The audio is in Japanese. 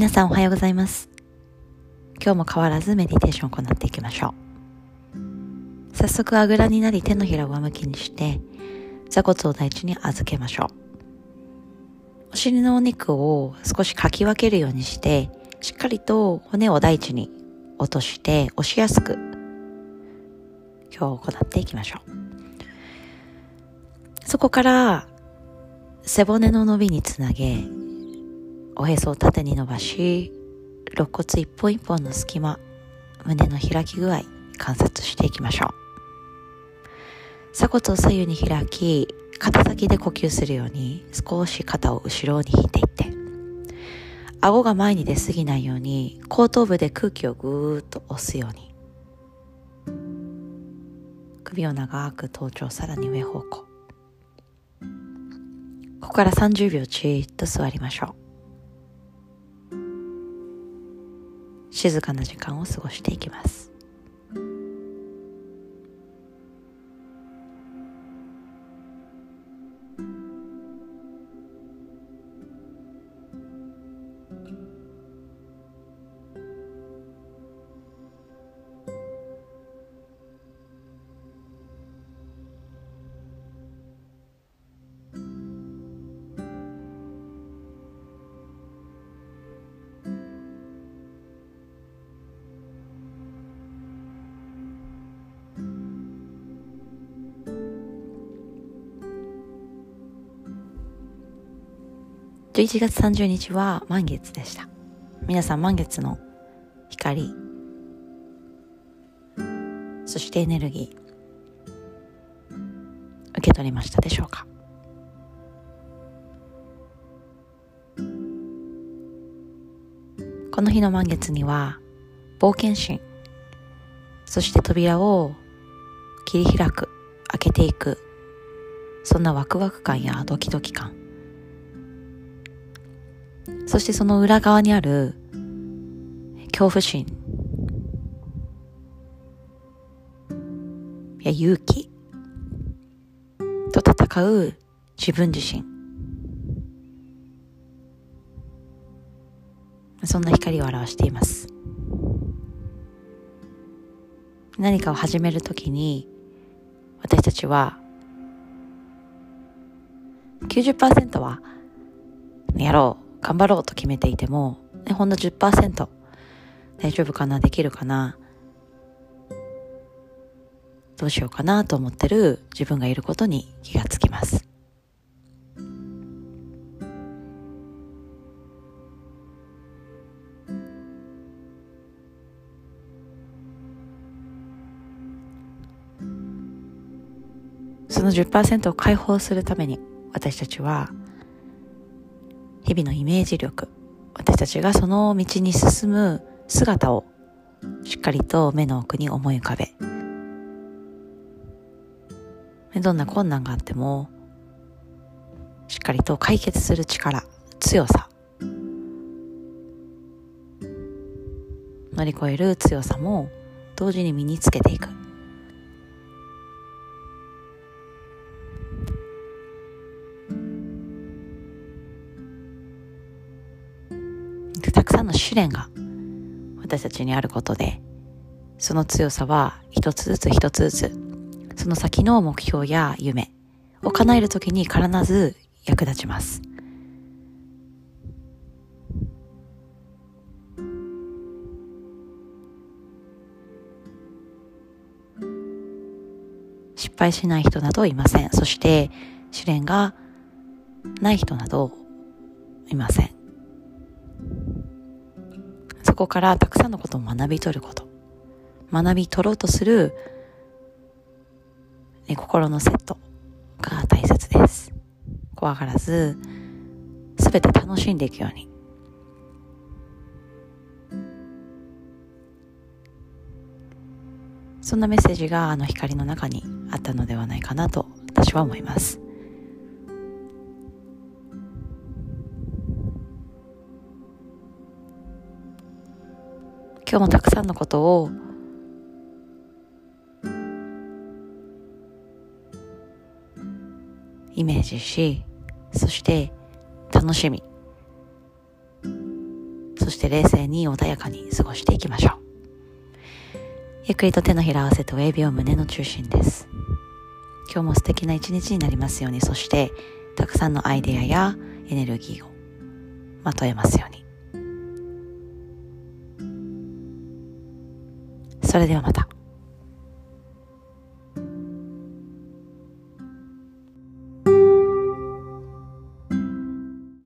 皆さんおはようございます。今日も変わらずメディテーションを行っていきましょう。早速あぐらになり手のひらを上向きにして座骨を大地に預けましょう。お尻のお肉を少しかき分けるようにしてしっかりと骨を大地に落として押しやすく今日行っていきましょう。そこから背骨の伸びにつなげおへそを縦に伸ばし肋骨一本一本の隙間胸の開き具合観察していきましょう。鎖骨を左右に開き肩先で呼吸するように少し肩を後ろに引いていって。顎が前に出過ぎないように後頭部で空気をぐーっと押すように。首を長く頭頂さらに上方向。ここから30秒じーっと座りましょう。静かな時間を過ごしていきます。11月30日は満月でした。皆さん満月の光、そしてエネルギー、受け取りましたでしょうか？この日の満月には冒険心、そして扉を切り開く、開けていく、そんなワクワク感やドキドキ感、そしてその裏側にある恐怖心。や勇気。と戦う自分自身。そんな光を表しています。何かを始めるときに私たちは90%はやろう。頑張ろうと決めていても、ね、ほんの10%大丈夫かな？できるかな？どうしようかなと思ってる自分がいることに気がつきます。その10%を解放するために私たちは日々のイメージ力、私たちがその道に進む姿をしっかりと目の奥に思い浮かべ、どんな困難があっても、しっかりと解決する力、強さ、乗り越える強さも同時に身につけていく。たんの試練が私たちにあることで、その強さは一つずつ一つずつ、その先の目標や夢を叶えるときに必ず役立ちます。失敗しない人などいません。そして試練がない人などいません。こからたくさんのことを学び取ること。学び取ろうとする、ね、心のセットが大切です。怖がらず、すべて楽しんでいくように。そんなメッセージがあの光の中にあったのではないかなと私は思います。今日もたくさんのことをイメージしそして楽しみそして冷静に穏やかに過ごしていきましょう。ゆっくりと手のひら合わせて親指を胸の中心です。今日も素敵な一日になりますように、そしてたくさんのアイデアやエネルギーをまとえますように。それではまた。